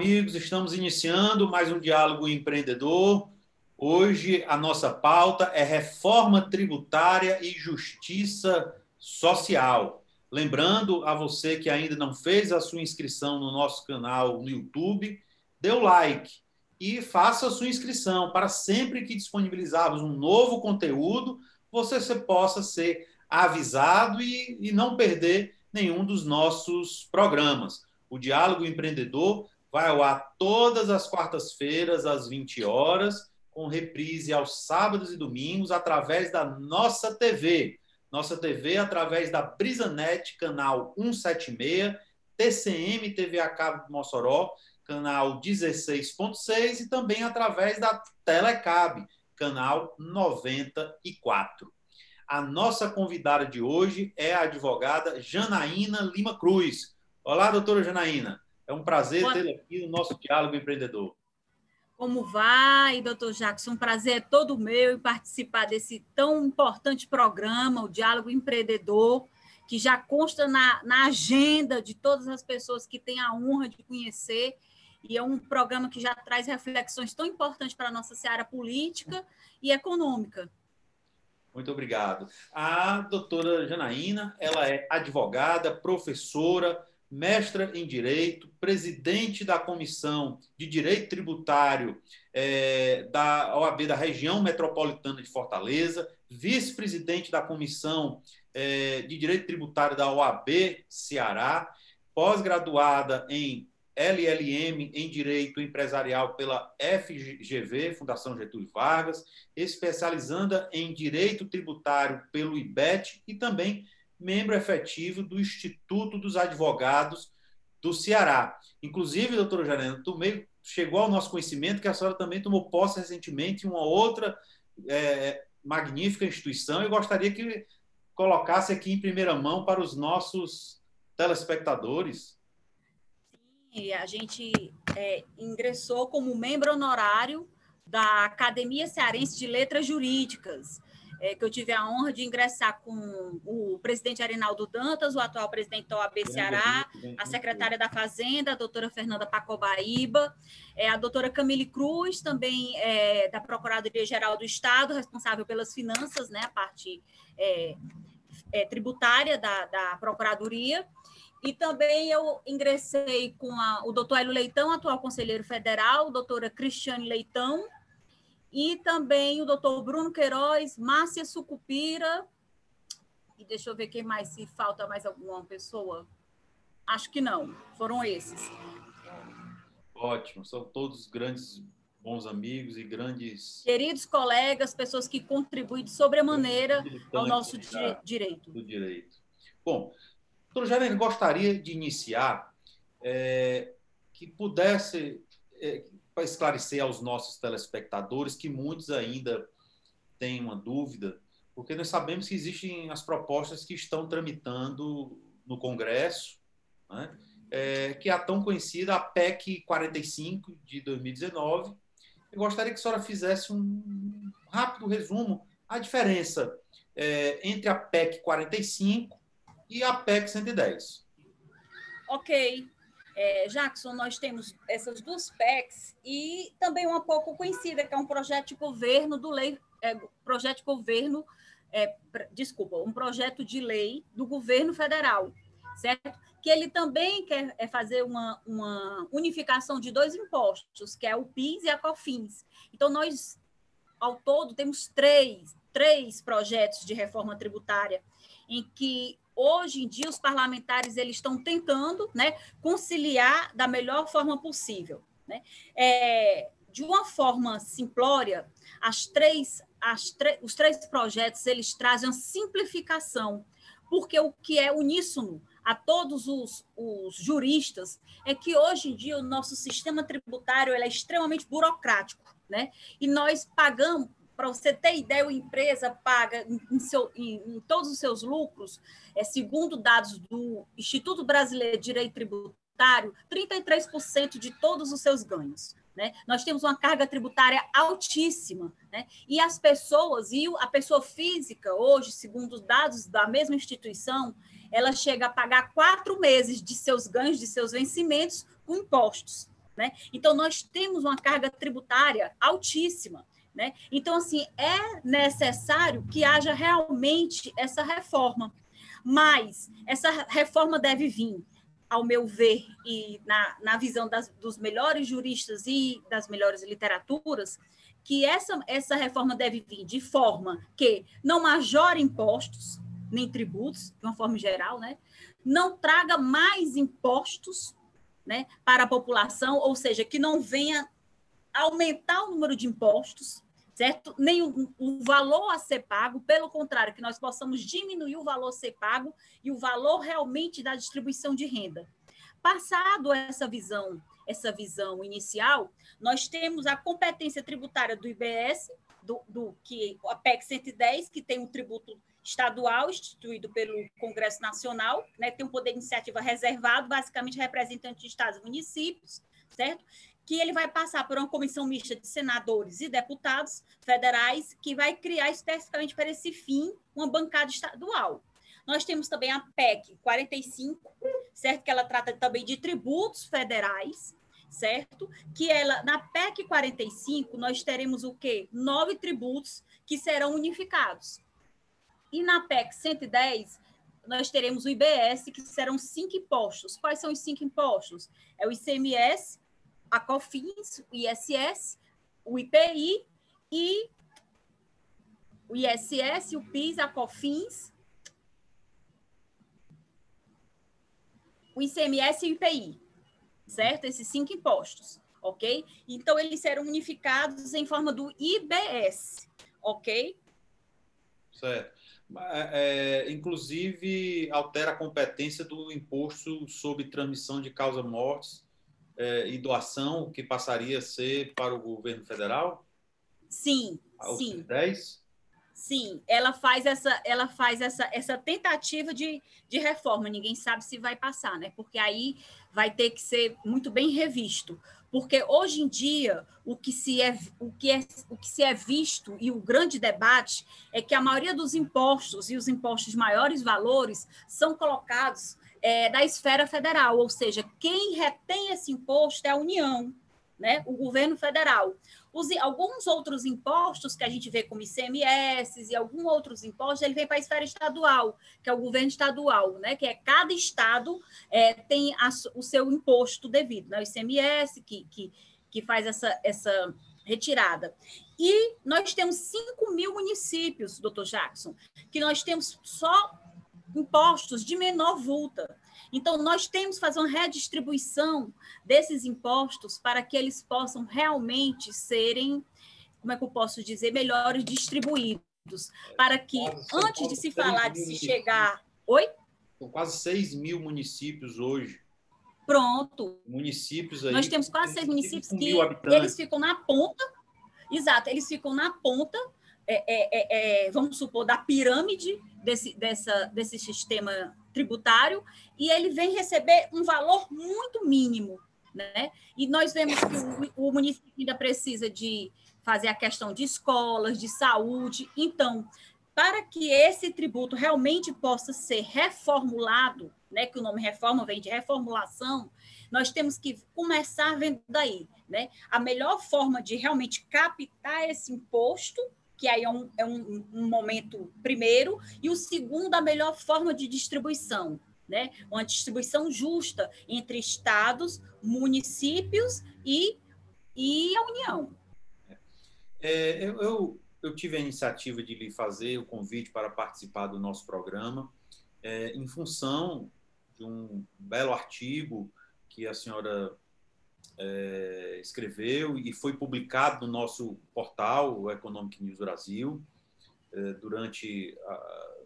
amigos, estamos iniciando mais um diálogo empreendedor. Hoje a nossa pauta é reforma tributária e justiça social. Lembrando a você que ainda não fez a sua inscrição no nosso canal no YouTube, dê o like e faça a sua inscrição para sempre que disponibilizarmos um novo conteúdo, você possa ser avisado e, e não perder nenhum dos nossos programas. O Diálogo Empreendedor vai ao ar todas as quartas-feiras, às 20 horas, com reprise aos sábados e domingos, através da nossa TV. Nossa TV através da Brisanet, canal 176, TCM TV a cabo de Mossoró, canal 16.6 e também através da Telecab, canal 94. A nossa convidada de hoje é a advogada Janaína Lima Cruz. Olá, doutora Janaína. É um prazer tê-la aqui no nosso Diálogo Empreendedor. Como vai, doutor Jackson? Um prazer é todo meu em participar desse tão importante programa, o Diálogo Empreendedor, que já consta na, na agenda de todas as pessoas que têm a honra de conhecer. E é um programa que já traz reflexões tão importantes para a nossa seara política e econômica. Muito obrigado. A doutora Janaína, ela é advogada, professora, mestra em Direito, presidente da Comissão de Direito Tributário é, da OAB da Região Metropolitana de Fortaleza, vice-presidente da Comissão é, de Direito Tributário da OAB Ceará, pós-graduada em LLM em Direito Empresarial pela FGV, Fundação Getúlio Vargas, especializando em Direito Tributário pelo IBET e também membro efetivo do Instituto dos Advogados do Ceará. Inclusive, doutora Janena, tomei, chegou ao nosso conhecimento que a senhora também tomou posse recentemente em uma outra é, magnífica instituição e gostaria que colocasse aqui em primeira mão para os nossos telespectadores. Sim, a gente é, ingressou como membro honorário da Academia Cearense de Letras Jurídicas é, que eu tive a honra de ingressar com o presidente Arinaldo Dantas, o atual presidente da OAB Ceará, a secretária da Fazenda, a doutora Fernanda Pacobaíba, é, a doutora Camille Cruz, também é, da Procuradoria-Geral do Estado, responsável pelas finanças, né, a parte é, é, tributária da, da Procuradoria, e também eu ingressei com a, o doutor Hélio Leitão, atual conselheiro federal, doutora Cristiane Leitão, e também o doutor Bruno Queiroz, Márcia Sucupira, e deixa eu ver quem mais, se falta mais alguma pessoa. Acho que não, foram esses. Ótimo, são todos grandes bons amigos e grandes... Queridos colegas, pessoas que contribuem de sobremaneira ao nosso di direito. Do direito. Bom, doutor Jarene, gostaria de iniciar é, que pudesse... É, para esclarecer aos nossos telespectadores que muitos ainda têm uma dúvida, porque nós sabemos que existem as propostas que estão tramitando no Congresso, né? é, que é a tão conhecida a PEC 45 de 2019. Eu gostaria que a senhora fizesse um rápido resumo a diferença é, entre a PEC 45 e a PEC 110. Ok. É, Jackson, nós temos essas duas PECs e também uma pouco conhecida, que é um projeto de governo do lei, é, projeto de governo, é, desculpa, um projeto de lei do governo federal, certo? Que ele também quer é, fazer uma, uma unificação de dois impostos, que é o PIS e a COFINS. Então, nós, ao todo, temos três, três projetos de reforma tributária em que hoje em dia os parlamentares eles estão tentando né, conciliar da melhor forma possível. Né? É, de uma forma simplória, as três, as os três projetos eles trazem simplificação, porque o que é uníssono a todos os, os, juristas é que hoje em dia o nosso sistema tributário é extremamente burocrático, né? E nós pagamos, para você ter ideia, a empresa paga em, seu, em, em todos os seus lucros, é, segundo dados do Instituto Brasileiro de Direito Tributário, 33% de todos os seus ganhos. Né? Nós temos uma carga tributária altíssima, né? e as pessoas, e a pessoa física, hoje, segundo os dados da mesma instituição, ela chega a pagar quatro meses de seus ganhos, de seus vencimentos, com impostos. Né? Então, nós temos uma carga tributária altíssima. Né? Então, assim, é necessário que haja realmente essa reforma. Mas essa reforma deve vir, ao meu ver, e na, na visão das, dos melhores juristas e das melhores literaturas, que essa, essa reforma deve vir de forma que não majore impostos, nem tributos, de uma forma geral, né? não traga mais impostos né, para a população, ou seja, que não venha aumentar o número de impostos, certo? Nem o, o, valor a ser pago, pelo contrário, que nós possamos diminuir o valor a ser pago e o valor realmente da distribuição de renda. Passado essa visão, essa visão inicial, nós temos a competência tributária do IBS, do, do que a PEC 110, que tem um tributo estadual instituído pelo Congresso Nacional, né, tem um poder de iniciativa reservado, basicamente representante de estados e municípios, certo? Que ele vai passar por uma comissão mista de senadores e deputados federais, que vai criar especificamente para esse fim uma bancada estadual. Nós temos também a PEC 45, certo? Que ela trata também de tributos federais, certo? Que ela, na PEC 45, nós teremos o quê? Nove tributos que serão unificados. E na PEC 110, nós teremos o IBS, que serão cinco impostos. Quais são os cinco impostos? É o ICMS, a COFINS, o ISS, o IPI e o ISS, o PIS, a COFINS, o ICMS e o IPI, certo? Esses cinco impostos, ok? Então, eles serão unificados em forma do IBS, ok? Certo. É, é, inclusive, altera a competência do imposto sobre transmissão de causa-mortes é, e doação, que passaria a ser para o governo federal? Sim, sim. 10? Sim, ela faz essa, ela faz essa, essa tentativa de, de reforma. Ninguém sabe se vai passar, né? Porque aí vai ter que ser muito bem revisto. Porque hoje em dia o que se é o que é o que se é visto e o grande debate é que a maioria dos impostos e os impostos de maiores valores são colocados é, da esfera federal, ou seja, quem retém esse imposto é a União, né? O governo federal. Os, alguns outros impostos que a gente vê como ICMS e alguns outros impostos, ele vem para a esfera estadual, que é o governo estadual, né? que é cada estado é, tem a, o seu imposto devido, né? o ICMS, que, que, que faz essa, essa retirada. E nós temos 5 mil municípios, doutor Jackson, que nós temos só impostos de menor vulta. Então, nós temos que fazer uma redistribuição desses impostos para que eles possam realmente serem, como é que eu posso dizer, melhores distribuídos. Para que, antes de se falar de se chegar. Oi? São quase 6 mil municípios hoje. Pronto. Municípios aí. Nós temos quase seis municípios que eles ficam na ponta. Exato, eles ficam na ponta, é, é, é, é vamos supor, da pirâmide desse, dessa, desse sistema tributário e ele vem receber um valor muito mínimo. Né? E nós vemos que o, o município ainda precisa de fazer a questão de escolas, de saúde. Então, para que esse tributo realmente possa ser reformulado, né, que o nome reforma vem de reformulação, nós temos que começar vendo daí, né? A melhor forma de realmente captar esse imposto que aí é um, é um, um momento primeiro, e o segundo, a melhor forma de distribuição, né? Uma distribuição justa entre estados, municípios e, e a União. É, eu, eu, eu, tive a iniciativa de lhe fazer o convite para participar do nosso programa, é, em função de um belo artigo que a senhora é, escreveu e foi publicado no nosso portal, o Economic News Brasil, é, durante a,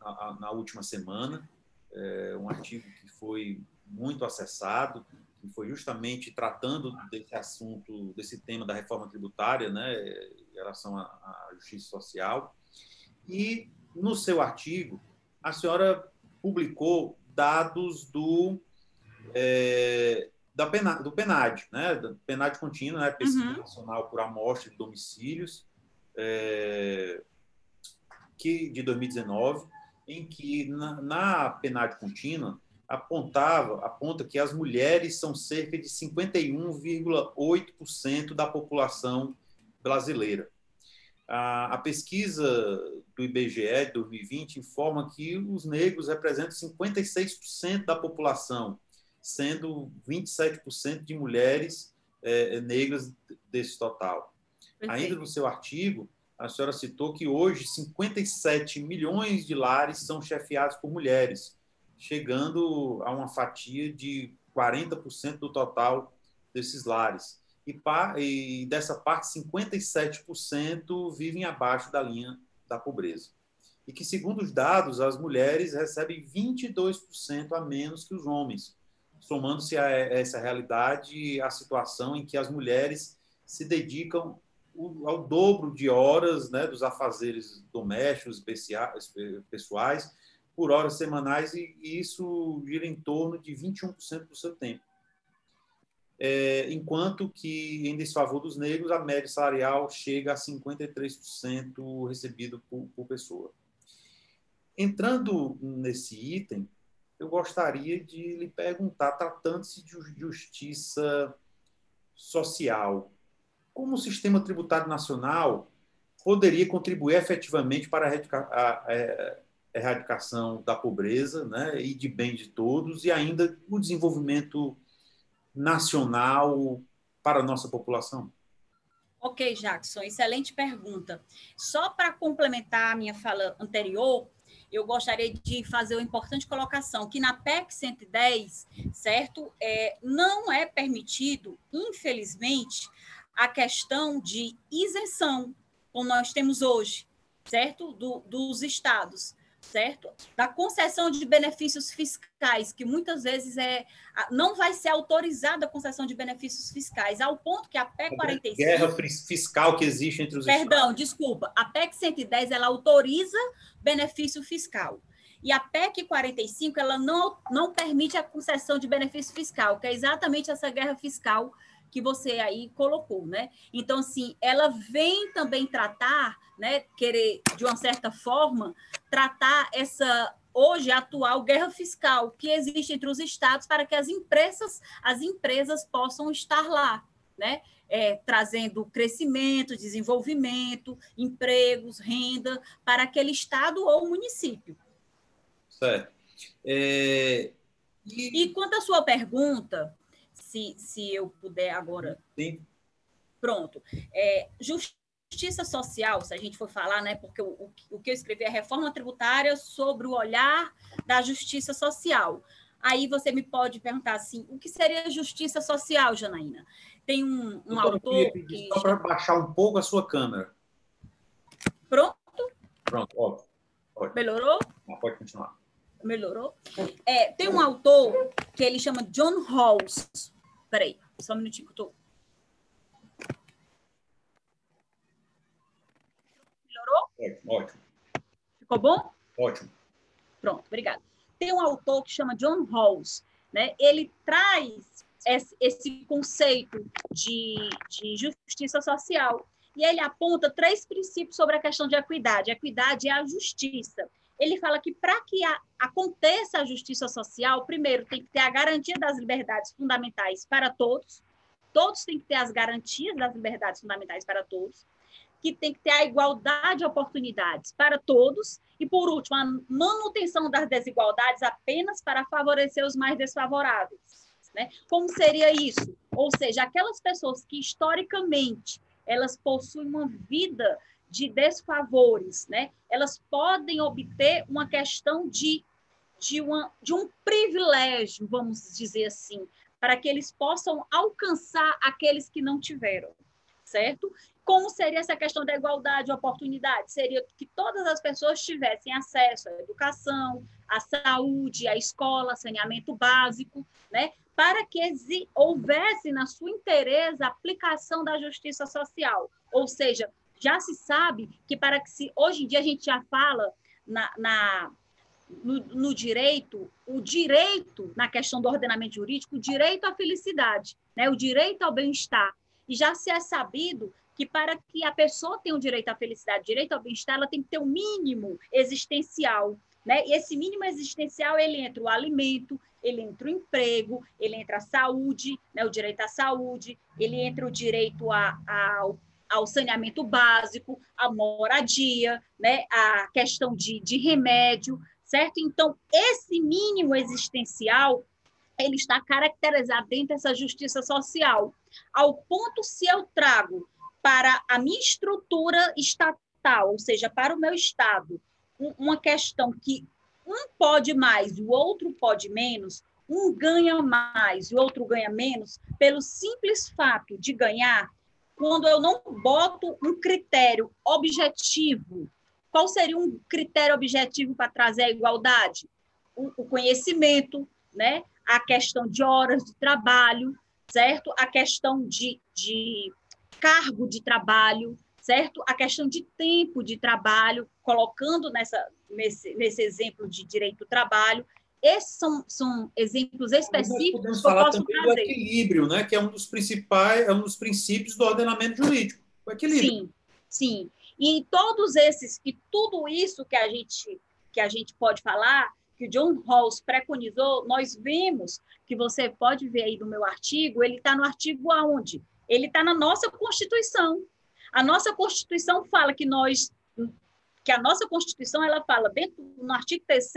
a, na última semana. É, um artigo que foi muito acessado, que foi justamente tratando desse assunto, desse tema da reforma tributária, né, em relação à, à justiça social. E no seu artigo, a senhora publicou dados do é, da Pena, do PENAD, né? Do PENAD contínuo, né? Pesquisa uhum. Nacional por Amostra de Domicílios, é, que, de 2019, em que na, na PENAD contínua apontava, aponta que as mulheres são cerca de 51,8% da população brasileira. A, a, pesquisa do IBGE de 2020 informa que os negros representam 56% da população, sendo 27% de mulheres é, negras desse total. Perfeito. Ainda no seu artigo, a senhora citou que hoje 57 milhões de lares são chefiados por mulheres, chegando a uma fatia de 40% do total desses lares. E, e dessa parte, 57% vivem abaixo da linha da pobreza. E que, segundo os dados, as mulheres recebem 22% a menos que os homens, somando-se a essa realidade a situação em que as mulheres se dedicam ao dobro de horas né, dos afazeres domésticos, pessoais, por horas semanais, e isso gira em torno de 21% do seu tempo. É, enquanto que, em desfavor dos negros, a média salarial chega a 53% recebido por, por pessoa. Entrando nesse item, eu gostaria de lhe perguntar, tratando-se de justiça social, como o sistema tributário nacional poderia contribuir efetivamente para a erradicação da pobreza né, e de bem de todos, e ainda o desenvolvimento nacional para a nossa população? Ok, Jackson, excelente pergunta. Só para complementar a minha fala anterior, eu gostaria de fazer uma importante colocação, que na PEC 110, certo, é, não é permitido, infelizmente, a questão de isenção, como nós temos hoje, certo? Do, dos estados, certo? Da concessão de benefícios fiscais, que muitas vezes é não vai ser autorizada a concessão de benefícios fiscais, ao ponto que a PEC 45... Guerra fiscal que existe entre os Perdão, estados. Desculpa. A PEC 110, ela autoriza benefício fiscal. E a PEC 45, ela não, não permite a concessão de benefício fiscal, que é exatamente essa guerra fiscal que você aí colocou, né? Então, assim, ela vem também tratar, né, querer, de uma certa forma, tratar essa hoje atual guerra fiscal que existe entre os estados para que as empresas, as empresas possam estar lá, né? É, trazendo crescimento, desenvolvimento, empregos, renda para aquele estado ou município. Certo. É... E... e quanto à sua pergunta, se, se eu puder agora. Sim. Pronto. É, justiça social, se a gente for falar, né? Porque o, o, o que eu escrevi é reforma tributária sobre o olhar da justiça social. Aí você me pode perguntar assim, o que seria justiça social, Janaína? Tem um, um autor que... Só para baixar um pouco a sua câmera. Pronto? Pronto, ótimo. Melhorou? Ah, pode continuar. Melhorou? É, tem um autor que ele chama John Rawls. Peraí, só um minutinho que eu tô. Melhorou? Ótimo, ótimo. Ficou bom? Ótimo. Pronto, obrigada. Tem um autor que chama John Rawls, né? Ele traz esse, conceito de, de justiça social e ele aponta três princípios sobre a questão de equidade. A equidade é a justiça. Ele fala que para que a, aconteça a justiça social, primeiro tem que ter a garantia das liberdades fundamentais para todos, todos têm que ter as garantias das liberdades fundamentais para todos, que tem que ter a igualdade de oportunidades para todos, e, por último, a manutenção das desigualdades apenas para favorecer os mais desfavoráveis. Né? Como seria isso? Ou seja, aquelas pessoas que historicamente elas possuem uma vida de desfavores, né? elas podem obter uma questão de de, uma, de um privilégio, vamos dizer assim, para que eles possam alcançar aqueles que não tiveram, certo? Como seria essa questão da igualdade de oportunidade? Seria que todas as pessoas tivessem acesso à educação, à saúde, à escola, saneamento básico, né? Para que houvesse na sua interesse a aplicação da justiça social. Ou seja, já se sabe que para que se hoje em dia a gente já fala na, na no, no, direito, o direito, na questão do ordenamento jurídico, o direito à felicidade, né? o direito ao bem-estar. E já se é sabido que para que a pessoa tenha o direito à felicidade, direito ao bem-estar, ela tem que ter um mínimo existencial. né? E esse mínimo existencial, ele entra o alimento, ele entra o emprego, ele entra a saúde, né? o direito à saúde, ele entra o direito a, a, ao, saneamento básico, a moradia, né? a questão de, de remédio, certo? Então, esse mínimo existencial, ele está caracterizado dentro dessa justiça social, ao ponto se eu trago para a minha estrutura estatal, ou seja, para o meu estado, uma questão que um pode mais e o outro pode menos, um ganha mais e o outro ganha menos, pelo simples fato de ganhar, quando eu não boto um critério objetivo, qual seria um critério objetivo para trazer a igualdade? O, o conhecimento, né? a questão de horas de trabalho, certo? A questão de, de cargo de trabalho, certo? A questão de tempo de trabalho, colocando nessa, nesse, nesse exemplo de direito do trabalho. Esses são, são exemplos específicos podemos falar também trazer. do equilíbrio, né? que é um dos principais, é um dos princípios do ordenamento jurídico. O equilíbrio. Sim, sim. E todos esses, e tudo isso que a gente, que a gente pode falar, que John Rawls preconizou, nós vemos que você pode ver aí no meu artigo, ele está no artigo aonde? Ele está na nossa Constituição. A nossa Constituição fala que nós que a nossa Constituição ela fala dentro no artigo 3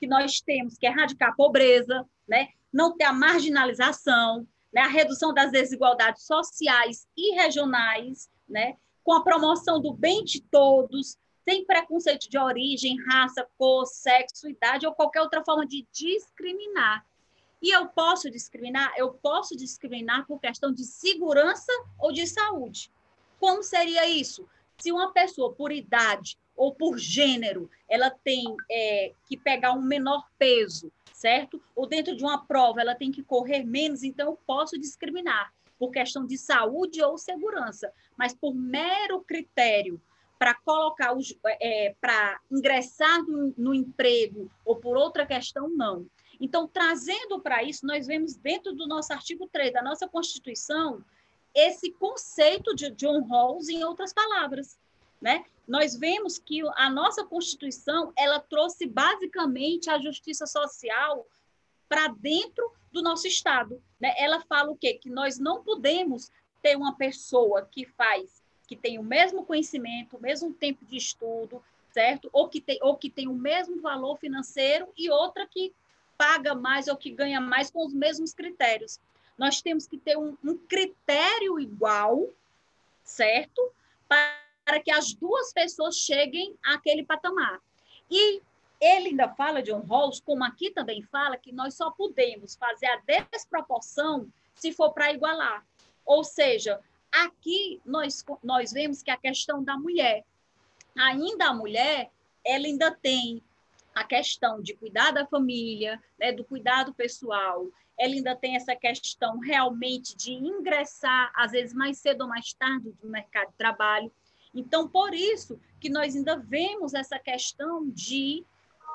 que nós temos que erradicar a pobreza, né? não ter a marginalização, né? a redução das desigualdades sociais e regionais, né? com a promoção do bem de todos, sem preconceito de origem, raça, cor, sexo, idade ou qualquer outra forma de discriminar. E eu posso discriminar? Eu posso discriminar por questão de segurança ou de saúde. Como seria isso? Se uma pessoa, por idade ou por gênero, ela tem é, que pegar um menor peso, certo? Ou dentro de uma prova ela tem que correr menos, então eu posso discriminar por questão de saúde ou segurança, mas por mero critério para colocar os, é, para ingressar no, no emprego ou por outra questão, não. Então, trazendo para isso, nós vemos dentro do nosso artigo 3 da nossa Constituição esse conceito de John Rawls em outras palavras, né? Nós vemos que a nossa Constituição, ela trouxe basicamente a justiça social para dentro do nosso estado, né? Ela fala o quê? Que nós não podemos ter uma pessoa que faz que tem o mesmo conhecimento, o mesmo tempo de estudo, certo? Ou que tem, ou que tem o mesmo valor financeiro e outra que paga mais ou que ganha mais com os mesmos critérios. Nós temos que ter um, um critério igual, certo? Para que as duas pessoas cheguem àquele patamar. E ele ainda fala, John Rawls, como aqui também fala, que nós só podemos fazer a desproporção se for para igualar. Ou seja, aqui nós, nós vemos que a questão da mulher, ainda a mulher, ela ainda tem a questão de cuidar da família, né, do cuidado pessoal, ela ainda tem essa questão realmente de ingressar, às vezes mais cedo ou mais tarde, no mercado de trabalho. Então, por isso que nós ainda vemos essa questão de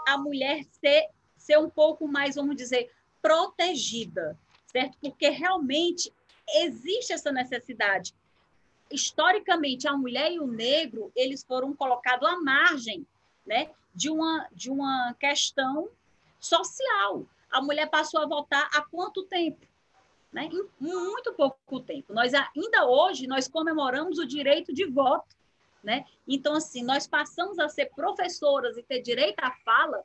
a mulher ser, ser um pouco mais, vamos dizer, protegida, certo? Porque realmente existe essa necessidade. Historicamente, a mulher e o negro, eles foram colocados à margem, né? de uma, de uma questão social. A mulher passou a votar há quanto tempo? Né? Em muito pouco tempo. Nós ainda hoje nós comemoramos o direito de voto, né? Então assim nós passamos a ser professoras e ter direito à fala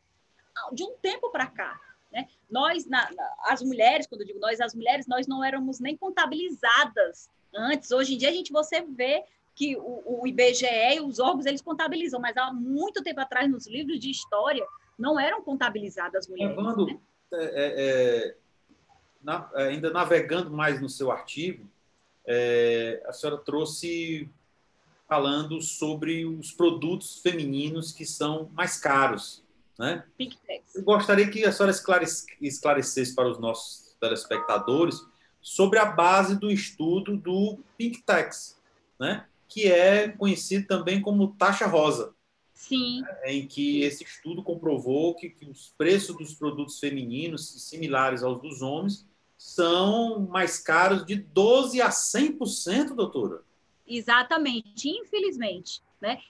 de um tempo para cá, né? Nós na, na, as mulheres, quando eu digo nós as mulheres, nós não éramos nem contabilizadas antes. Hoje em dia a gente você vê que o, o IBGE e os órgãos eles contabilizam, mas há muito tempo atrás, nos livros de história, não eram contabilizadas mulheres. Levando, né? é, é, é na, é, ainda navegando mais no seu artigo, é, a senhora trouxe falando sobre os produtos femininos que são mais caros. Né? Eu gostaria que a senhora esclarecesse para os nossos telespectadores sobre a base do estudo do Pink Tax, né? que é conhecido também como taxa rosa. Sim. Né, em que esse estudo comprovou que, que os preços dos produtos femininos, similares aos dos homens, são mais caros de 12% a 100%, doutora. Exatamente, infelizmente. Né?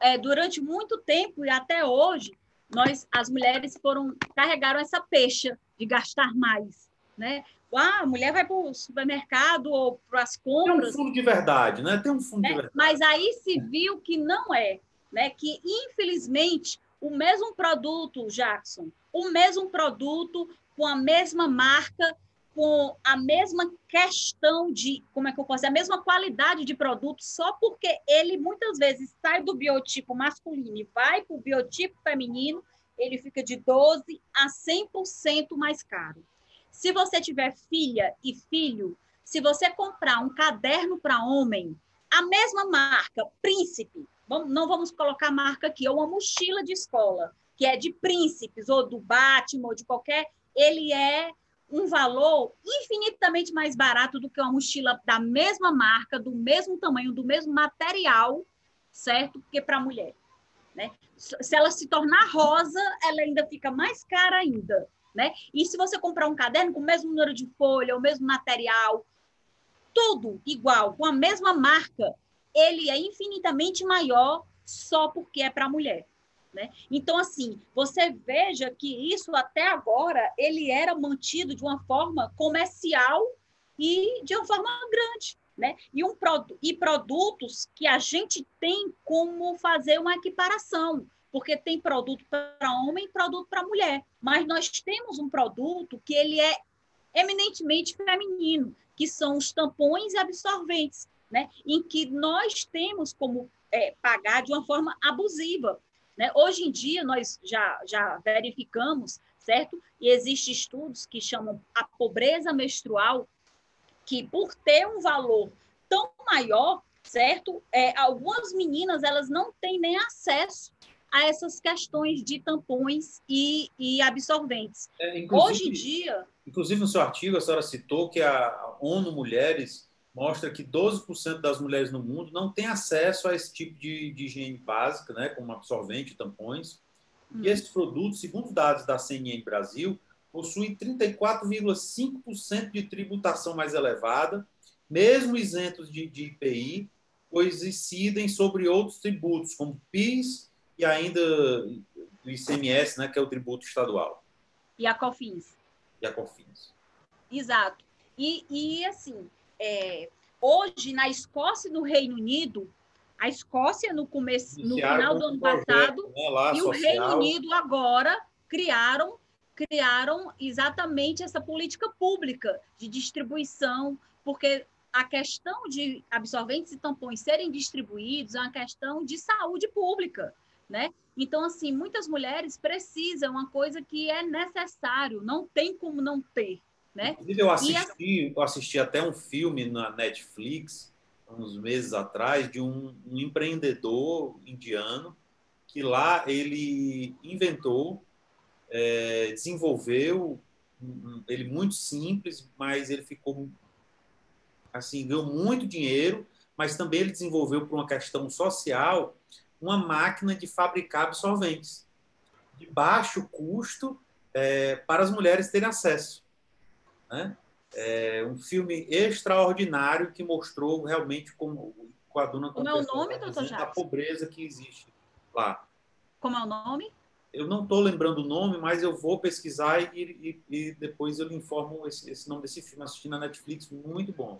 É, durante muito tempo e até hoje, nós, as mulheres foram carregaram essa pecha de gastar mais, né? Ah, a mulher vai para o supermercado ou para as compras. Tem um fundo de verdade, né? Tem um fundo né? de verdade. Mas aí se viu que não é, né? Que infelizmente o mesmo produto, Jackson, o mesmo produto com a mesma marca, com a mesma questão de, como é que eu posso dizer, a mesma qualidade de produto, só porque ele muitas vezes sai do biotipo masculino e vai para o biotipo feminino, ele fica de 12 a 100% mais caro. Se você tiver filha e filho, se você comprar um caderno para homem, a mesma marca, Príncipe, não vamos colocar marca aqui, ou uma mochila de escola, que é de príncipes, ou do Batman, ou de qualquer, ele é um valor infinitamente mais barato do que uma mochila da mesma marca, do mesmo tamanho, do mesmo material, certo? Que para a mulher. Né? Se ela se tornar rosa, ela ainda fica mais cara ainda. Né? E se você comprar um caderno com o mesmo número de folha, o mesmo material, tudo igual, com a mesma marca, ele é infinitamente maior só porque é para a mulher. Né? Então, assim, você veja que isso até agora ele era mantido de uma forma comercial e de uma forma grande. Né? E, um, e produtos que a gente tem como fazer uma equiparação porque tem produto para homem e produto para mulher. Mas nós temos um produto que ele é eminentemente feminino, que são os tampões e absorventes, né? em que nós temos como é, pagar de uma forma abusiva. Né? Hoje em dia, nós já, já verificamos, certo? E existem estudos que chamam a pobreza menstrual, que por ter um valor tão maior, certo? É, algumas meninas elas não têm nem acesso a essas questões de tampões e, e absorventes. É, Hoje em dia. Inclusive, no seu artigo, a senhora citou que a ONU Mulheres mostra que 12% das mulheres no mundo não têm acesso a esse tipo de, de higiene básica, né, como absorvente, tampões. Hum. E esses produtos, segundo dados da CNN Brasil, possuem 34,5% de tributação mais elevada, mesmo isentos de, de IPI, pois incidem sobre outros tributos, como PIS e ainda do ICMS, né, que é o tributo estadual. E a COFINS. E a COFINS. Exato. E, e assim, é, hoje na Escócia e no Reino Unido, a Escócia no começo, no final do ano projeto, passado né, e social. o Reino Unido agora criaram criaram exatamente essa política pública de distribuição, porque a questão de absorventes e tampões serem distribuídos é uma questão de saúde pública né? Então, assim, muitas mulheres precisam, uma coisa que é necessário, não tem como não ter, né? Inclusive, eu assisti, eu assisti até um filme na Netflix, uns meses atrás, de um, um empreendedor indiano que lá ele inventou, é, desenvolveu, ele muito simples, mas ele ficou assim, ganhou muito dinheiro, mas também ele desenvolveu por uma questão social uma máquina de fabricar absorventes de baixo custo é, para as mulheres terem acesso. Né? É um filme extraordinário que mostrou realmente como, com a dona Como é o nome, doutor A pobreza que existe lá. Como é o nome? Eu não estou lembrando o nome, mas eu vou pesquisar e, e, e depois eu lhe informo esse, esse, nome desse filme. Assisti na Netflix, muito bom.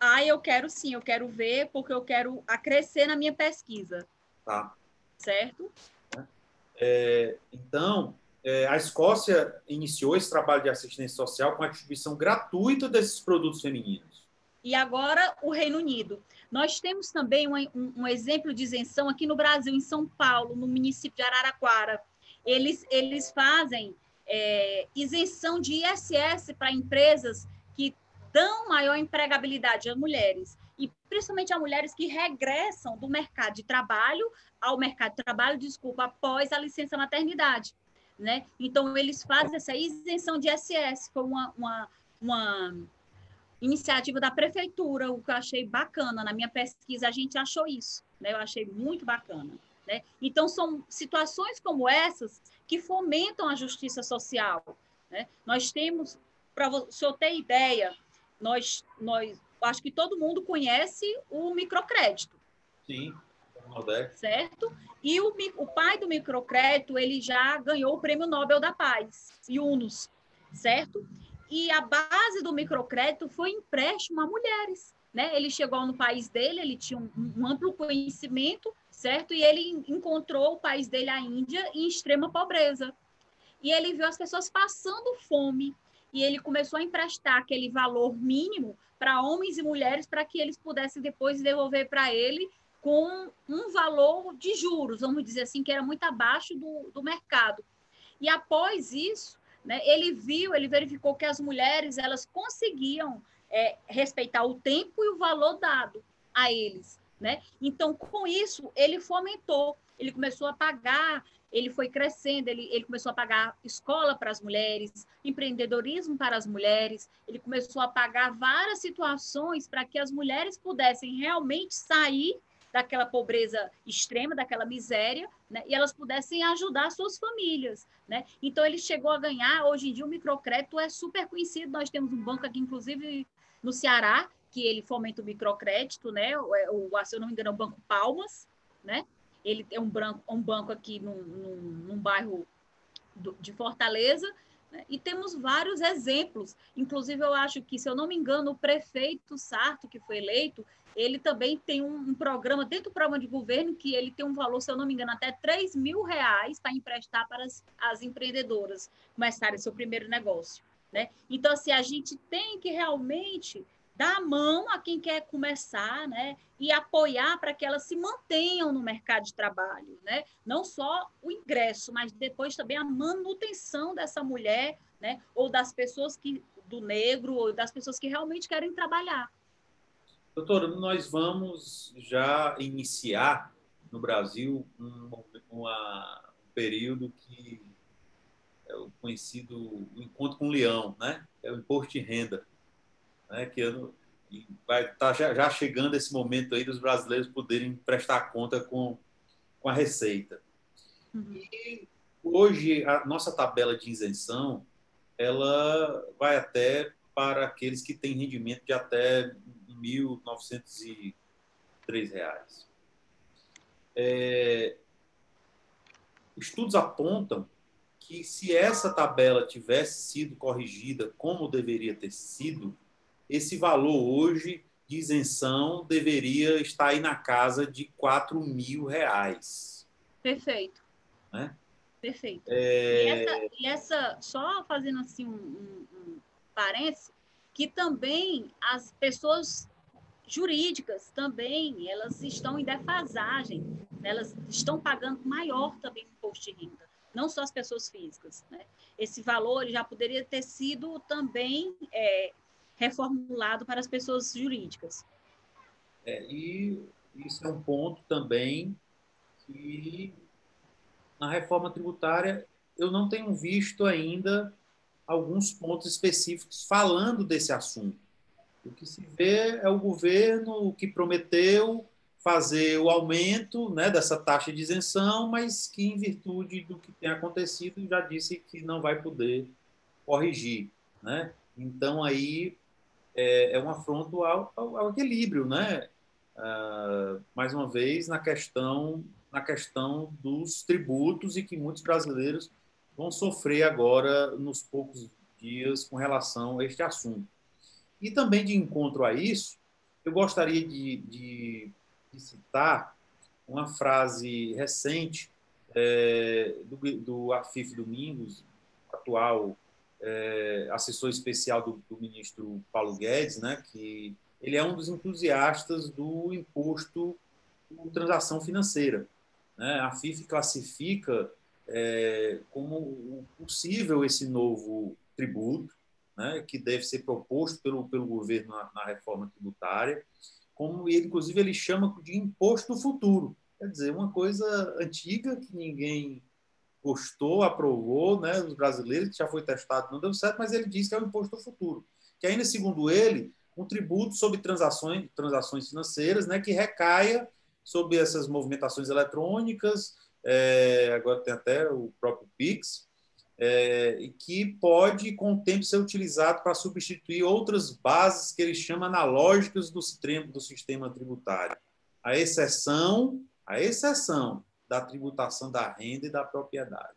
Ah, eu quero sim, eu quero ver, porque eu quero acrescer na minha pesquisa. Tá. Certo. É, então, a Escócia iniciou esse trabalho de assistência social com a distribuição gratuita desses produtos femininos. E agora o Reino Unido. Nós temos também um, um, um exemplo de isenção aqui no Brasil, em São Paulo, no município de Araraquara. Eles, eles fazem é, isenção de ISS para empresas que dão maior empregabilidade às mulheres e principalmente a mulheres que regressam do mercado de trabalho ao mercado de trabalho, desculpa, após a licença maternidade, né? Então, eles fazem essa isenção de ISS, foi uma, uma, uma iniciativa da prefeitura, o que eu achei bacana, na minha pesquisa a gente achou isso, né? Eu achei muito bacana, né? Então, são situações como essas que fomentam a justiça social, né? Nós temos, para o senhor ter ideia, nós, nós acho que todo mundo conhece o microcrédito. Sim. Nordeste. certo? E o, o pai do microcrédito, ele já ganhou o Prêmio Nobel da Paz, Yunus, certo? E a base do microcrédito foi empréstimo a mulheres, né? Ele chegou no país dele, ele tinha um, um amplo conhecimento, certo? E ele encontrou o país dele, a Índia, em extrema pobreza. E ele viu as pessoas passando fome, e ele começou a emprestar aquele valor mínimo para homens e mulheres para que eles pudessem depois devolver para ele com um valor de juros, vamos dizer assim, que era muito abaixo do, do mercado. E após isso, né, ele viu, ele verificou que as mulheres elas conseguiam é, respeitar o tempo e o valor dado a eles. Né? Então, com isso, ele fomentou, ele começou a pagar ele foi crescendo, ele, ele começou a pagar escola para as mulheres, empreendedorismo para as mulheres, ele começou a pagar várias situações para que as mulheres pudessem realmente sair daquela pobreza extrema, daquela miséria, né? e elas pudessem ajudar suas famílias. Né? Então, ele chegou a ganhar, hoje em dia, o microcrédito é super conhecido, nós temos um banco aqui, inclusive, no Ceará, que ele fomenta o microcrédito, né? o, é, o, se eu não me engano, é o Banco Palmas, né? ele tem um, branco, um banco aqui num, num, num bairro do, de Fortaleza? E temos vários exemplos. Inclusive, eu acho que, se eu não me engano, o prefeito Sarto, que foi eleito, ele também tem um, um, programa, dentro do programa de governo, que ele tem um valor, se eu não me engano, até 3 mil reais para emprestar para as, as empreendedoras começarem seu primeiro negócio. Né? Então, assim, a gente tem que realmente dar a mão a quem quer começar, né? E apoiar para que elas se mantenham no mercado de trabalho, né? Não só o ingresso, mas depois também a manutenção dessa mulher, né? Ou das pessoas que do negro ou das pessoas que realmente querem trabalhar. Doutora, nós vamos já iniciar no Brasil um, uma, um período que é o conhecido o encontro com o leão, né? É o imposto de renda né, que ano, vai estar tá já, já, chegando esse momento aí dos brasileiros poderem prestar conta com, com a receita. Uhum. E hoje a nossa tabela de isenção ela vai até para aqueles que têm rendimento de até R$ 1.903. É, estudos apontam que se essa tabela tivesse sido corrigida como deveria ter sido, esse valor hoje de isenção deveria estar aí na casa de 4 mil reais. Perfeito. Né? Perfeito. É... E, essa, e, essa, só fazendo assim um, um, um parênteses, que também as pessoas jurídicas também, elas estão em defasagem, né? elas estão pagando maior também imposto de renda, não só as pessoas físicas. Né? Esse valor já poderia ter sido também é, reformulado para as pessoas jurídicas. É, e isso é um ponto também que na reforma tributária eu não tenho visto ainda alguns pontos específicos falando desse assunto. O que se vê é o governo que prometeu fazer o aumento né, dessa taxa de isenção, mas que, em virtude do que tem acontecido, já disse que não vai poder corrigir. Né? Então, aí é, é um afronto ao, ao, ao equilíbrio, né? Uh, mais uma vez na questão na questão dos tributos e que muitos brasileiros vão sofrer agora nos poucos dias com relação a este assunto. E também de encontro a isso, eu gostaria de, de, de citar uma frase recente é, do, do Afif Domingos, atual é, assessor especial do, do, ministro Paulo Guedes, né, que ele é um dos entusiastas do imposto por transação financeira. Né? A FIF classifica é, como possível esse novo tributo, né, que deve ser proposto pelo, pelo governo na, na reforma tributária, como ele, inclusive, ele chama de imposto do futuro. Quer dizer, uma coisa antiga que ninguém gostou, aprovou, né, os brasileiros, que já foi testado, não deu certo, mas ele disse que é o imposto futuro. Que ainda, segundo ele, um tributo sobre transações, transações financeiras, né, que recaia sobre essas movimentações eletrônicas, é, agora tem até o próprio Pix, é, que pode, com o tempo, ser utilizado para substituir outras bases que ele chama analógicas do sistema, do sistema tributário. A exceção à exceção da tributação da renda e da propriedade.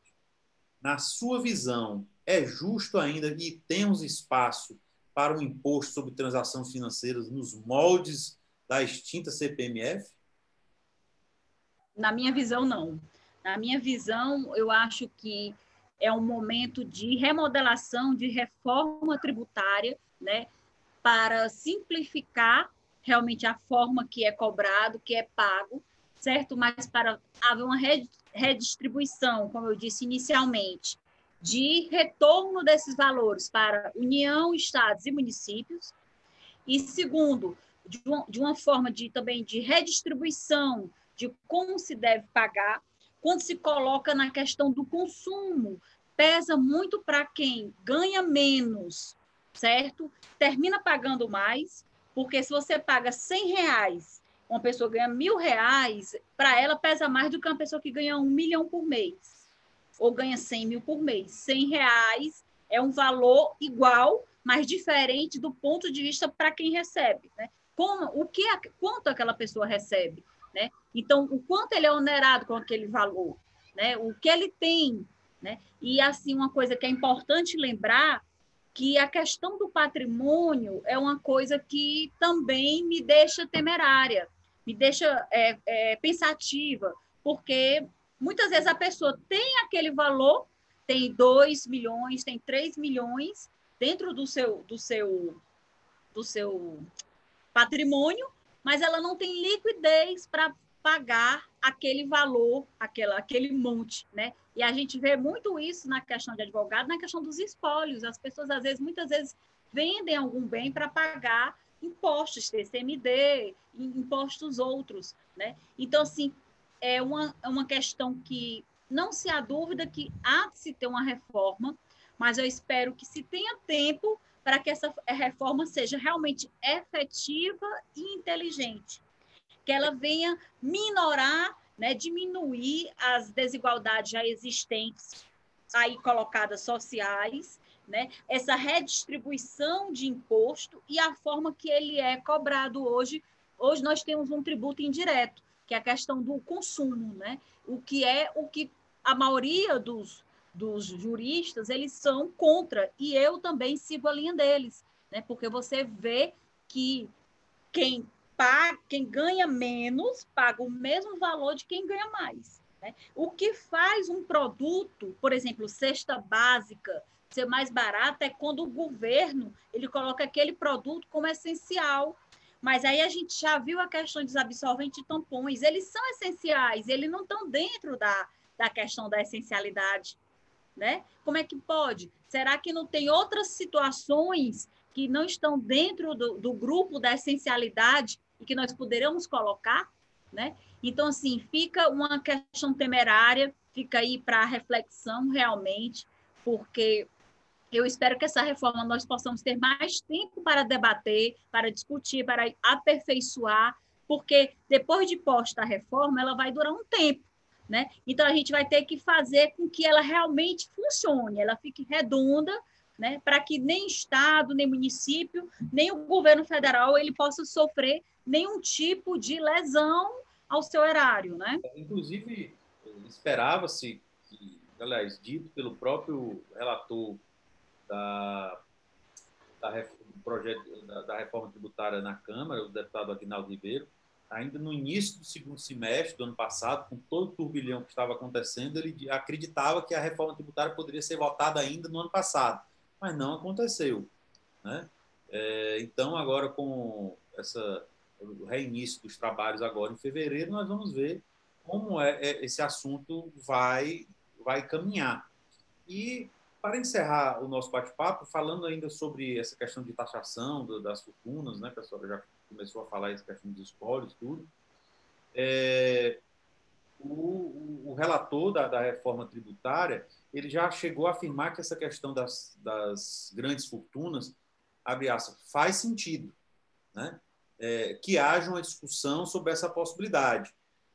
Na sua visão, é justo ainda e temos espaço para um imposto sobre transações financeiras nos moldes da extinta CPMF? Na minha visão, não. Na minha visão, eu acho que é um momento de remodelação, de reforma tributária, né, para simplificar realmente a forma que é cobrado, que é pago, certo? Mas para haver uma redistribuição, como eu disse inicialmente, de retorno desses valores para União, estados e municípios. E segundo, de uma, forma de também de redistribuição de como se deve pagar, quando se coloca na questão do consumo, pesa muito para quem ganha menos, certo? Termina pagando mais, porque se você paga 100 reais, uma pessoa ganha mil reais, para ela pesa mais do que uma pessoa que ganha um milhão por mês, ou ganha 100 mil por mês. 100 reais é um valor igual, mas diferente do ponto de vista para quem recebe, né? Como, o que, quanto aquela pessoa recebe, né? Então, o quanto ele é onerado com aquele valor, né? O que ele tem, né? E assim uma coisa que é importante lembrar que a questão do patrimônio é uma coisa que também me deixa temerária, me deixa é, é, pensativa, porque muitas vezes a pessoa tem aquele valor, tem 2 milhões, tem 3 milhões dentro do seu, do seu, do seu patrimônio, mas ela não tem liquidez para pagar aquele valor, aquela, aquele monte, né? E a gente vê muito isso na questão de advogado, na questão dos espólios. As pessoas, às vezes, muitas vezes, vendem algum bem para pagar impostos, TCMD, impostos outros, né? Então, assim, é uma, é uma questão que não se há dúvida que há de se ter uma reforma, mas eu espero que se tenha tempo para que essa reforma seja realmente efetiva e inteligente que ela venha minorar, né, diminuir as desigualdades já existentes aí colocadas sociais, né, essa redistribuição de imposto e a forma que ele é cobrado hoje. Hoje nós temos um tributo indireto, que é a questão do consumo, né? O que é o que a maioria dos, dos juristas eles são contra e eu também sigo a linha deles, né? Porque você vê que quem paga, quem ganha menos paga o mesmo valor de quem ganha mais. Né? O que faz um produto, por exemplo, cesta básica, ser mais barato é quando o governo ele coloca aquele produto como essencial. Mas aí a gente já viu a questão dos absorventes e tampões. Eles são essenciais, eles não estão dentro da, da questão da essencialidade. Né? Como é que pode? Será que não tem outras situações que não estão dentro do, do grupo da essencialidade e que nós poderemos colocar, né? Então, assim, fica uma questão temerária, fica aí para reflexão realmente, porque eu espero que essa reforma nós possamos ter mais tempo para debater, para discutir, para aperfeiçoar, porque depois de posta a reforma, ela vai durar um tempo, né? Então a gente vai ter que fazer com que ela realmente funcione, ela fique redonda, né? Para que nem estado, nem município, nem o governo federal ele possa sofrer nenhum tipo de lesão ao seu erário, né? Inclusive, esperava-se, aliás, dito pelo próprio relator da, da, projeto, da, da, reforma tributária na Câmara, o deputado Aguinaldo Ribeiro, ainda no início do segundo semestre do ano passado, com todo o turbilhão que estava acontecendo, ele acreditava que a reforma tributária poderia ser votada ainda no ano passado, mas não aconteceu. Né? É, então, agora com essa o reinício dos trabalhos agora em fevereiro, nós vamos ver como é, é, esse assunto vai, vai caminhar. E, para encerrar o nosso bate-papo, falando ainda sobre essa questão de taxação das fortunas, né, a senhora já começou a falar essa questão dos espólios, tudo, é, o, o, relator da, da, reforma tributária ele já chegou a afirmar que essa questão das, das grandes fortunas, abre aspas, faz sentido, né? é, que haja uma discussão sobre essa possibilidade.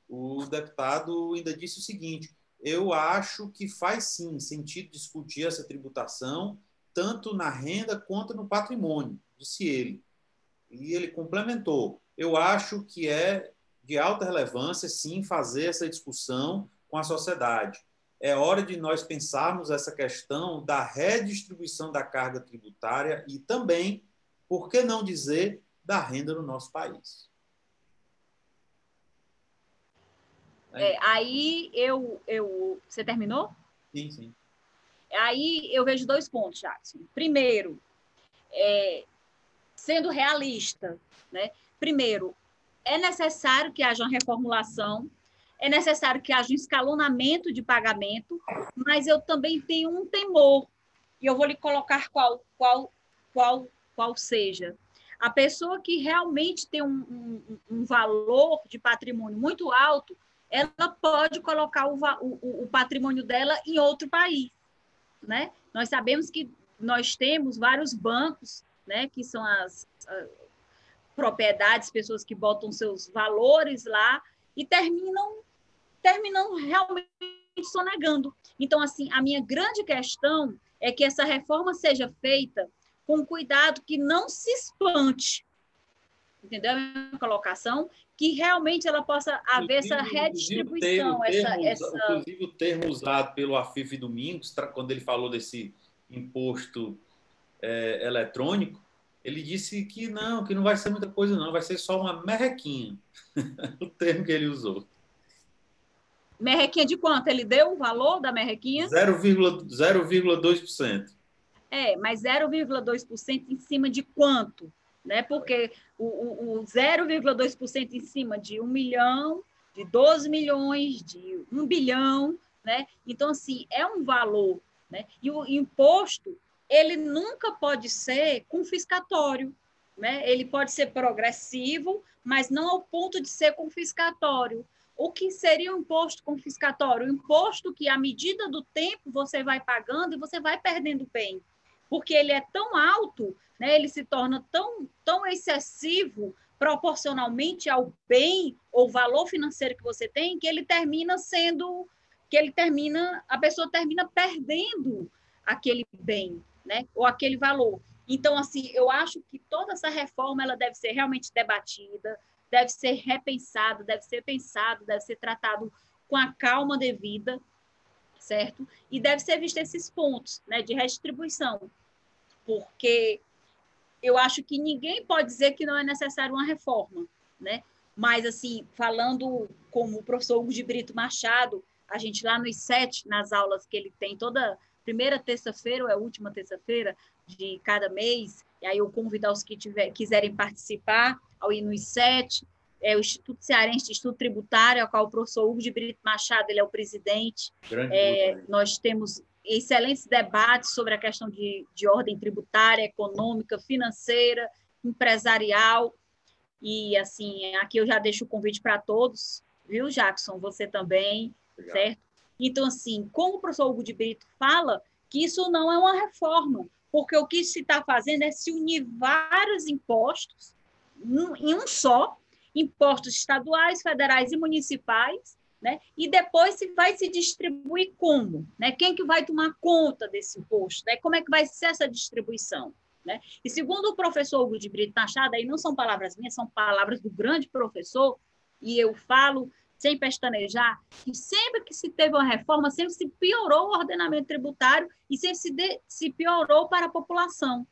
O deputado ainda disse o seguinte: eu acho que faz sim sentido discutir essa tributação, tanto na renda quanto no patrimônio, disse ele. E ele complementou: eu acho que é de alta relevância, sim, fazer essa discussão com a sociedade. É hora de nós pensarmos essa questão da redistribuição da carga tributária e também, por que não dizer, da renda no nosso país. É, aí eu, eu. Você terminou? Sim, sim. Aí eu vejo dois pontos, Jackson. Primeiro, é, sendo realista, né? Primeiro, é necessário que haja uma reformulação, é necessário que haja um escalonamento de pagamento, mas eu também tenho um temor, e eu vou lhe colocar qual, qual, qual, qual seja. A pessoa que realmente tem um, um, um valor de patrimônio muito alto, ela pode colocar o, o, o patrimônio dela em outro país, né? Nós sabemos que nós temos vários bancos, né, que são as, as propriedades, pessoas que botam seus valores lá e terminam terminam realmente sonegando. Então, assim, a minha grande questão é que essa reforma seja feita com cuidado, que não se espante, entendeu? A minha colocação, que realmente ela possa haver essa redistribuição. Inclusive, essa, termo, essa... inclusive o termo usado pelo Afif Domingos, quando ele falou desse imposto é, eletrônico, ele disse que não, que não vai ser muita coisa, não, vai ser só uma merrequinha. o termo que ele usou. Merrequinha de quanto? Ele deu o valor da merrequinha? 0,2%. É, mas 0,2% em cima de quanto? Né? Porque o, o 0,2% em cima de 1 milhão, de 12 milhões, de 1 bilhão, né? Então, assim, é um valor. Né? E o imposto, ele nunca pode ser confiscatório. Né? Ele pode ser progressivo, mas não ao ponto de ser confiscatório. O que seria um imposto confiscatório? O imposto que, à medida do tempo, você vai pagando e você vai perdendo bem. Porque ele é tão alto né, ele se torna tão, tão excessivo proporcionalmente ao bem ou valor financeiro que você tem, que ele termina sendo, que ele termina, a pessoa termina perdendo aquele bem, né, ou aquele valor. Então, assim, eu acho que toda essa reforma ela deve ser realmente debatida, deve ser repensada, deve ser pensado, deve ser tratado com a calma devida, certo? E deve ser visto esses pontos, né, de redistribuição, porque eu acho que ninguém pode dizer que não é necessário uma reforma, né? Mas, assim, falando como o professor Hugo de Brito Machado, a gente lá nos sete, nas aulas que ele tem toda primeira terça-feira ou é a última terça-feira de cada mês, e aí eu convido os que tiver, quiserem participar ao ir nos sete, é o Instituto Cearense de Estudo Tributário, ao qual o professor Hugo de Brito Machado ele é o presidente. É, nós temos excelentes debates sobre a questão de, de ordem tributária, econômica, financeira, empresarial. E, assim, aqui eu já deixo o convite para todos, viu, Jackson? Você também, Obrigado. certo? Então, assim, como o professor Hugo de Brito fala, que isso não é uma reforma, porque o que se está fazendo é se unir vários impostos em um só, impostos estaduais, federais e municipais, né? E depois se vai se distribuir como, né? Quem que vai tomar conta desse imposto, né? Como é que vai ser essa distribuição, né? E segundo o professor Hugo de Brito Machado, aí não são palavras minhas, são palavras do grande professor, e eu falo sem pestanejar, que sempre que se teve uma reforma, sempre se piorou o ordenamento tributário e sempre se, de, se piorou para a população.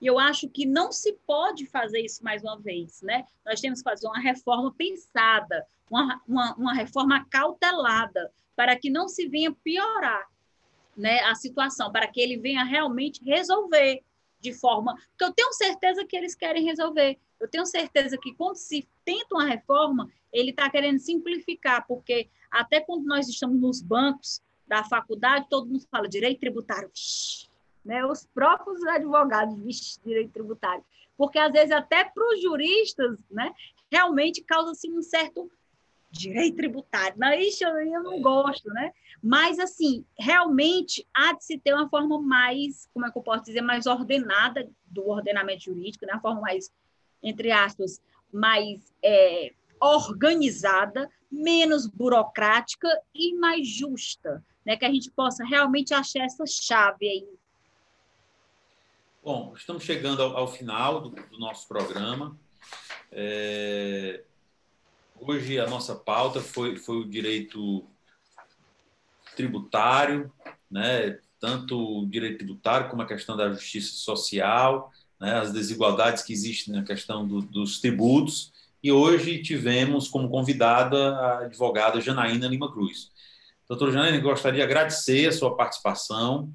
E eu acho que não se pode fazer isso mais uma vez, né? Nós temos que fazer uma reforma pensada, uma, uma, uma reforma cautelada, para que não se venha piorar né, a situação, para que ele venha realmente resolver de forma. Porque eu tenho certeza que eles querem resolver. Eu tenho certeza que quando se tenta uma reforma, ele está querendo simplificar, porque até quando nós estamos nos bancos da faculdade, todo mundo fala direito tributário. Né? Os próprios advogados, vixe, direito tributário. Porque, às vezes, até para os juristas, né, realmente causa-se um certo direito tributário. Não, isso eu não gosto, né? Mas, assim, realmente há de se ter uma forma mais, como é que eu posso dizer, mais ordenada do ordenamento jurídico, né? uma forma mais, entre aspas, mais é, organizada, menos burocrática e mais justa, né? Que a gente possa realmente achar essa chave aí. Bom, estamos chegando ao, ao final do, do, nosso programa. É Hoje a nossa pauta foi, foi o direito tributário, né? tanto o direito tributário como a questão da justiça social, né? as desigualdades que existem na questão do, dos tributos. E hoje tivemos como convidada a advogada Janaína Lima Cruz. Doutor Janaína, gostaria de agradecer a sua participação,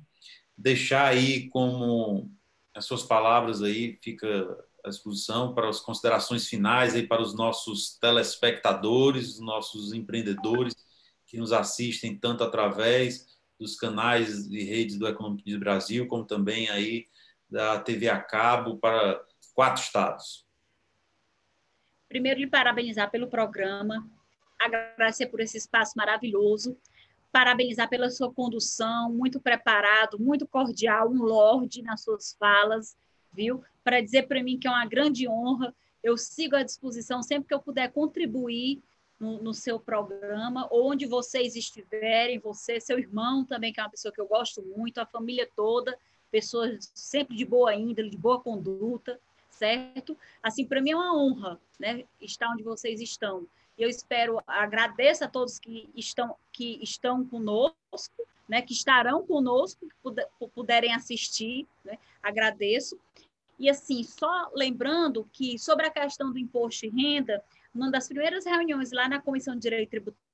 deixar aí como as suas palavras aí, fica à disposição para as considerações finais aí para os nossos telespectadores, os nossos empreendedores que nos assistem tanto através dos canais e redes do Econômico de Brasil, como também aí da TV a cabo para quatro estados. Primeiro, lhe parabenizar pelo programa, agradecer por esse espaço maravilhoso, parabenizar pela sua condução, muito preparado, muito cordial, um lorde nas suas falas, viu? Para dizer para mim que é uma grande honra. Eu sigo à disposição sempre que eu puder contribuir no, no, seu programa, onde vocês estiverem, você, seu irmão também, que é uma pessoa que eu gosto muito, a família toda, pessoas sempre de boa índole, de boa conduta, certo? Assim, para mim é uma honra, né, estar onde vocês estão. Eu espero, agradeço a todos que estão, que estão conosco, né, que estarão conosco, que puderem assistir, né, agradeço. E assim, só lembrando que sobre a questão do imposto de renda, uma das primeiras reuniões lá na Comissão de Direito Tributário,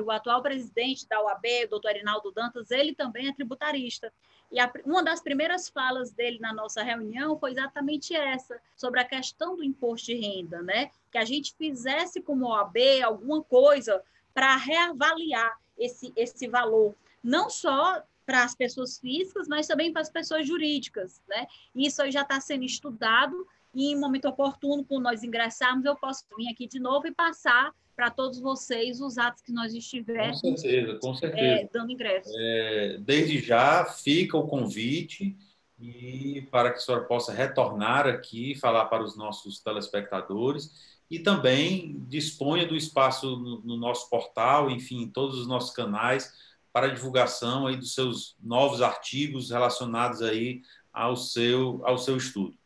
o atual presidente da OAB, o doutor Arinaldo Dantas, ele também é tributarista. E a, uma das primeiras falas dele na nossa reunião foi exatamente essa, sobre a questão do imposto de renda, né? Que a gente fizesse como OAB alguma coisa para reavaliar esse, esse valor, não só para as pessoas físicas, mas também para as pessoas jurídicas, né? Isso já está sendo estudado e em momento oportuno, quando nós ingressarmos, eu posso vir aqui de novo e passar para todos vocês os atos que nós estivermos com certeza, com certeza. É, dando ingresso. É, desde já fica o convite e para que a senhora possa retornar aqui falar para os nossos telespectadores e também disponha do espaço no, no nosso portal, enfim, em todos os nossos canais para divulgação aí dos seus novos artigos relacionados aí ao seu, ao seu estudo.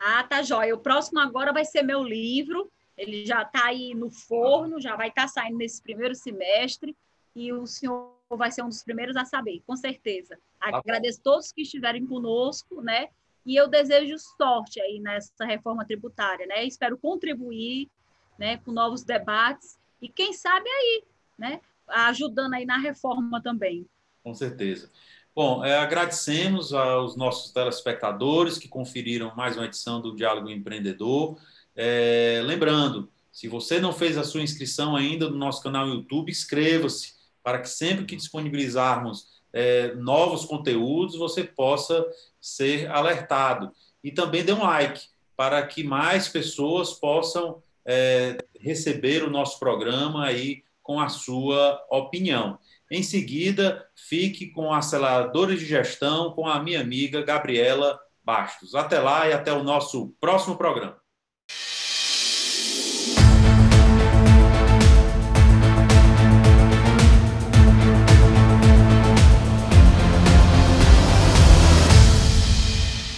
Ah, tá jóia. O próximo agora vai ser meu livro. Ele já está aí no forno, já vai estar tá saindo nesse primeiro semestre. E o senhor vai ser um dos primeiros a saber, com certeza. Tá Agradeço todos que estiverem conosco, né? E eu desejo sorte aí nessa reforma tributária, né? Espero contribuir, né, com novos debates e quem sabe aí, né, ajudando aí na reforma também. Com certeza. Bom, é, agradecemos aos nossos telespectadores que conferiram mais uma edição do Diálogo Empreendedor. É, lembrando, se você não fez a sua inscrição ainda no nosso canal YouTube, inscreva-se para que sempre que disponibilizarmos é, novos conteúdos, você possa ser alertado. E também dê um like para que mais pessoas possam é, receber o nosso programa aí com a sua opinião. Em seguida, fique com aceleradores de gestão com a minha amiga Gabriela Bastos. Até lá e até o nosso próximo programa.